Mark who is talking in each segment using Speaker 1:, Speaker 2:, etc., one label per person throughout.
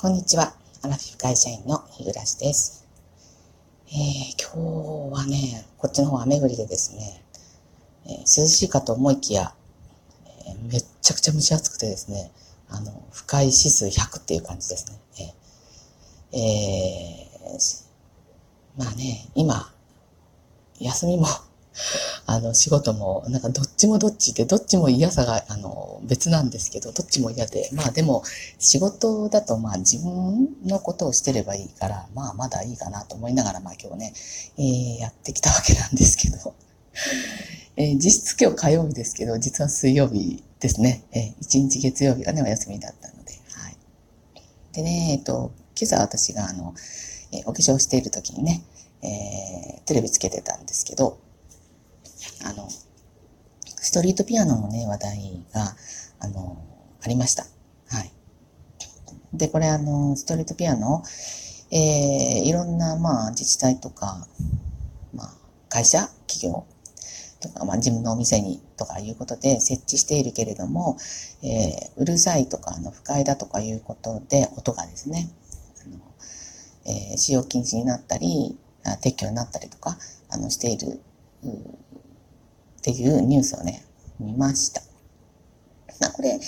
Speaker 1: こんにちは。アラフィフ会社員の日暮です。えー、今日はね、こっちの方雨降りでですね、えー、涼しいかと思いきや、えー、めっちゃくちゃ蒸し暑くてですね、あの、不快指数100っていう感じですね。えー、えー、まあね、今、休みもあの、仕事も、なんかどっちもどっちで、どっちも嫌さが、あの、別なんですけど、どっちも嫌で、まあでも、仕事だとまあ自分のことをしてればいいから、まあまだいいかなと思いながら、まあ今日ね、えー、やってきたわけなんですけど、えー、実質今日火曜日ですけど、実は水曜日ですね、えー、一日月曜日がね、お休みだったので、はい。でね、えっと、今朝私があの、えー、お化粧している時にね、えー、テレビつけてたんですけど、あの、ストリートピアノのね、話題が、あの、ありました。はい。で、これあの、ストリートピアノ、えー、いろんな、まあ、自治体とか、まあ、会社、企業とか、まあ、自分のお店にとかいうことで設置しているけれども、えー、うるさいとか、あの、不快だとかいうことで、音がですね、あのえー、使用禁止になったり、撤去になったりとか、あの、している、っていうニュースをね、見ました。まあ、これ、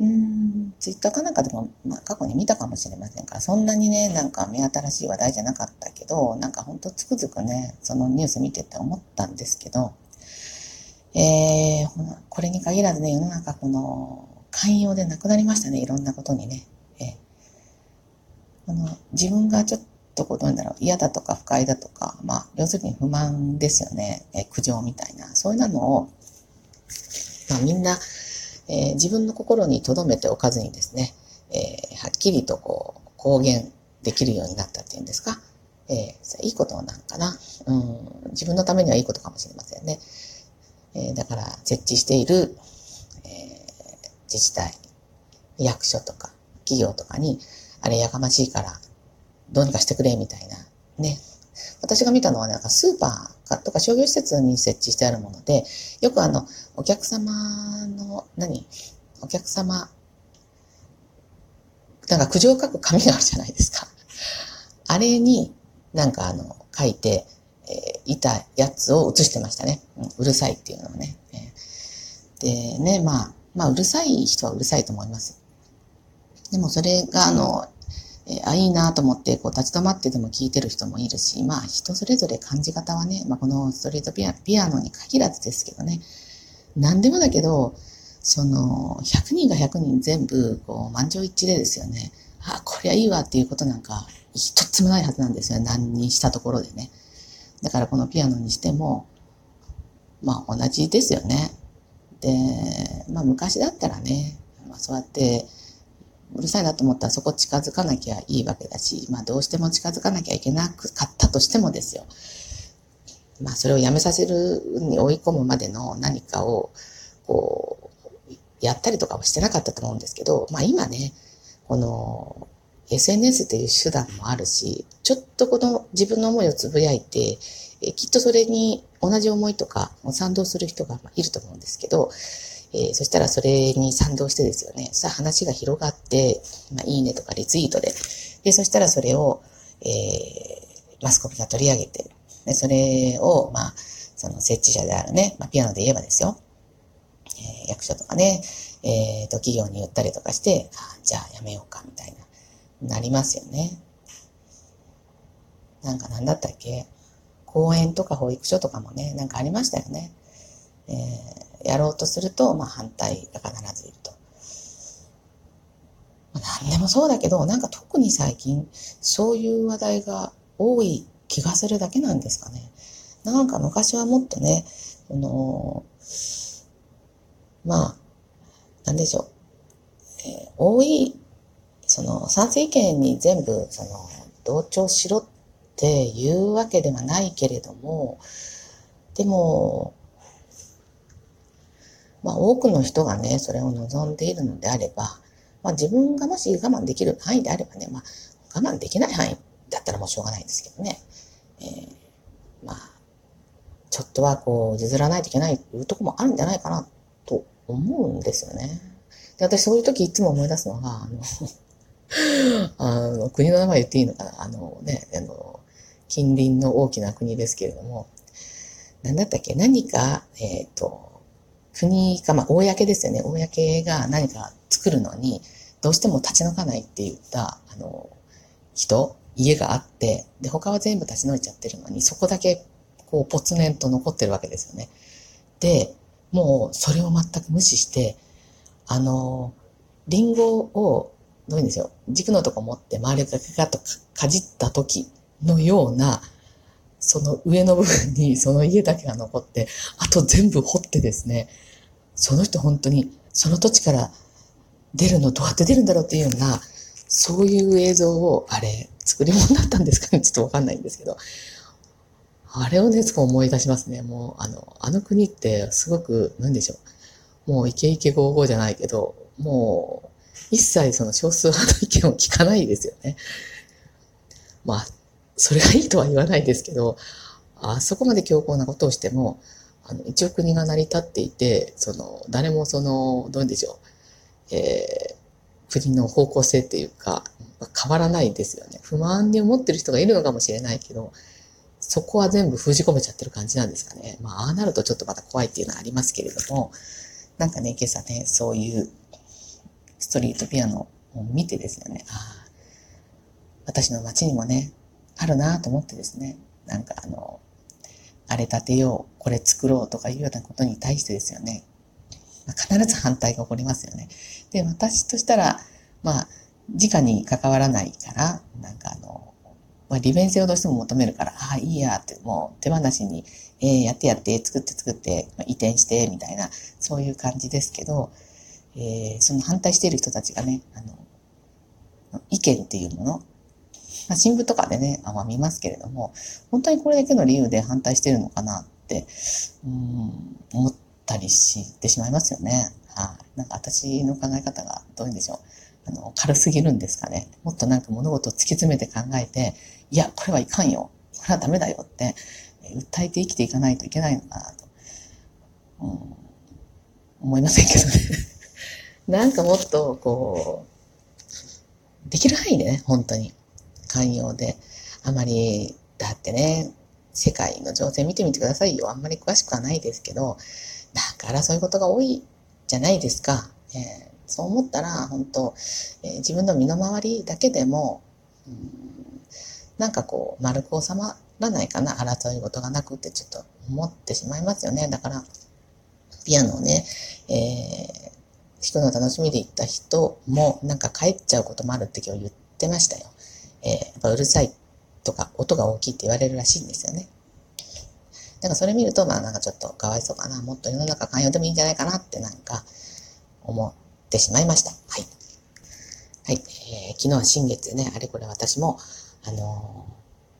Speaker 1: うん、ツイッターかなんかでも、まあ、過去に見たかもしれませんから、そんなにね、なんか目新しい話題じゃなかったけど、なんかほんとつくづくね、そのニュース見てて思ったんですけど、えー、これに限らずね、世の中この、寛容でなくなりましたね、いろんなことにね。えー、この自分がちょっとこうどういうんだろう、嫌だとか不快だとか、まあ、要するに不満ですよね。え苦情みたいな。そういうのを、まあみんな、えー、自分の心に留めておかずにですね、えー、はっきりとこう、公言できるようになったっていうんですか？えー、いいことなんかな？うん、自分のためにはいいことかもしれませんね。えー、だから、設置している、えー、自治体、役所とか、企業とかに、あれやかましいから、どうにかしてくれ、みたいな。ね。私が見たのは、なんかスーパーとか商業施設に設置してあるもので、よくあの、お客様の、何？お客様、なんか苦情を書く紙があるじゃないですか。あれになんかあの、書いて、えー、いたやつを写してましたね。うん、うるさいっていうのをね。えー、でね、まあ、まあ、うるさい人はうるさいと思います。でもそれがあの、えー、あ、いいなと思って、こう、立ち止まってでも聞いてる人もいるし、まあ、人それぞれ感じ方はね、まあ、このストリートピアピアノに限らずですけどね、何でもだけど、その、100人が100人全部、こう、満場一致でですよね、あ、こりゃいいわっていうことなんか、一つもないはずなんですよ。何にしたところでね。だからこのピアノにしても、まあ同じですよね。で、まあ昔だったらね、まあそうやって、うるさいなと思ったらそこ近づかなきゃいいわけだし、まあどうしても近づかなきゃいけなかったとしてもですよ。まあそれをやめさせるに追い込むまでの何かを、こう、やったりとかはしてなかったと思うんですけど、まあ今ね、この SNS っていう手段もあるし、ちょっとこの自分の思いをつぶやいて、えきっとそれに同じ思いとか賛同する人がいると思うんですけど、えー、そしたらそれに賛同してですよね。さあ話が広がって、まあ、いいねとかリツイートで。で、そしたらそれを、えー、マスコミが取り上げて、で、それを、まあ、その設置者であるね、まあ、ピアノで言えばですよ。えー、役所とかね、えっ、ー、と、企業に言ったりとかして、あじゃあやめようか、みたいな、なりますよね。なんかなんだったっけ？公園とか保育所とかもね、なんかありましたよね。えーやろうとすると、まあ反対が必ずいると。まあ、何でもそうだけど、なんか特に最近、そういう話題が多い気がするだけなんですかね。なんか昔はもっとね、あのまあ、なんでしょう。えー、多い、その、賛成意見に全部、その、同調しろっていうわけではないけれども、でも、まあ多くの人がね、それを望んでいるのであれば、まあ自分がもし我慢できる範囲であればね、まあ我慢できない範囲だったらもうしょうがないんですけどね、えー、まあ、ちょっとはこう譲らないといけないというとこもあるんじゃないかなと思うんですよね。で、私そういう時いつも思い出すのが、あの あの、国の名前言っていいのかな。あのね、あの、近隣の大きな国ですけれども、なんだったっけ？何か、えっ、ー、と、国か、まあ、公ですよね。公が何か作るのに、どうしても立ち退かないって言った、あの、人、家があって、で、他は全部立ち退いちゃってるのに、そこだけ、こう、ぽつねんと残ってるわけですよね。で、もう、それを全く無視して、あの、リンゴを、どういうんですよ、軸のとこ持って周りがガガッとかじった時のような、その上の部分にその家だけが残って、あと全部掘ってですね、その人本当にその土地から出るのどうやって出るんだろうっていうような、そういう映像を、あれ、作り物だったんですかねちょっとわかんないんですけど、あれをね、すごい思い出しますね。もう、あの、あの国ってすごく、なんでしょう。もうイケイケゴーゴーじゃないけど、もう、一切その少数派の意見を聞かないですよね。まあ、それがいいとは言わないですけど、あそこまで強硬なことをしても、あの、一応国が成り立っていて、その、誰もその、どうでしょう、えー、国の方向性っていうか、変わらないですよね。不満に思ってる人がいるのかもしれないけど、そこは全部封じ込めちゃってる感じなんですかね。まあ、ああなるとちょっとまた怖いっていうのはありますけれども、なんかね、今朝ね、そういうストリートピアノを見てですよね、ああ、私の街にもね、あるなと思ってですね、なんかあの、あれ建てよう、これ作ろうとかいうようなことに対してですよね、まあ、必ず反対が起こりますよね。で、私としたら、まあ、直に関わらないから、なんかあの、まあ、利便性をどうしても求めるから、ああ、いいやって、もう手放しに、えー、やってやって、作って作って、まあ、移転して、みたいな、そういう感じですけど、えー、その反対している人たちがね、あの、意見っていうもの、まあ、新聞とかでね、あまあ、見ますけれども、本当にこれだけの理由で反対してるのかなって、うん、思ったりしてしまいますよね。はい、なんか私の考え方がどういうんでしょう。あの、軽すぎるんですかね。もっとなんか物事を突き詰めて考えて、いや、これはいかんよ。これはダメだよって、訴えて生きていかないといけないのかなと、うん、思いませんけどね。なんかもっと、こう、できる範囲でね、本当に。寛容で。あまり、だってね、世界の情勢見てみてくださいよ。あんまり詳しくはないですけど、だからそういうことが多いじゃないですか。えーそう思ったら、本当、えー、自分の身の回りだけでも、うん、なんかこう、丸く収まらないかな、争い事がなくってちょっと思ってしまいますよね。だから、ピアノをね、えー、弾くの楽しみで行った人も、なんか帰っちゃうこともあるって今日言ってましたよ。えー、やっぱうるさいとか、音が大きいって言われるらしいんですよね。だからそれ見ると、まあなんかちょっとかわいそうかな。もっと世の中寛容でもいいんじゃないかなってなんか思ってしまいました。はい。はい。えー、昨日は新月ね、あれこれ私も、あの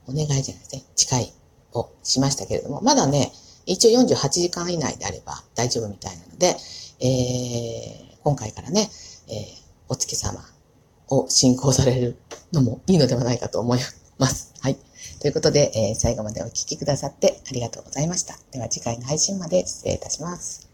Speaker 1: ー、お願いじゃないですね、誓いをしましたけれども、まだね、一応48時間以内であれば大丈夫みたいなので、えー、今回からね、えー、お月様を信仰されるのもいいのではないかと思います。はい。ということで、えー、最後までお聴きくださってありがとうございました。では次回の配信まで失礼いたします。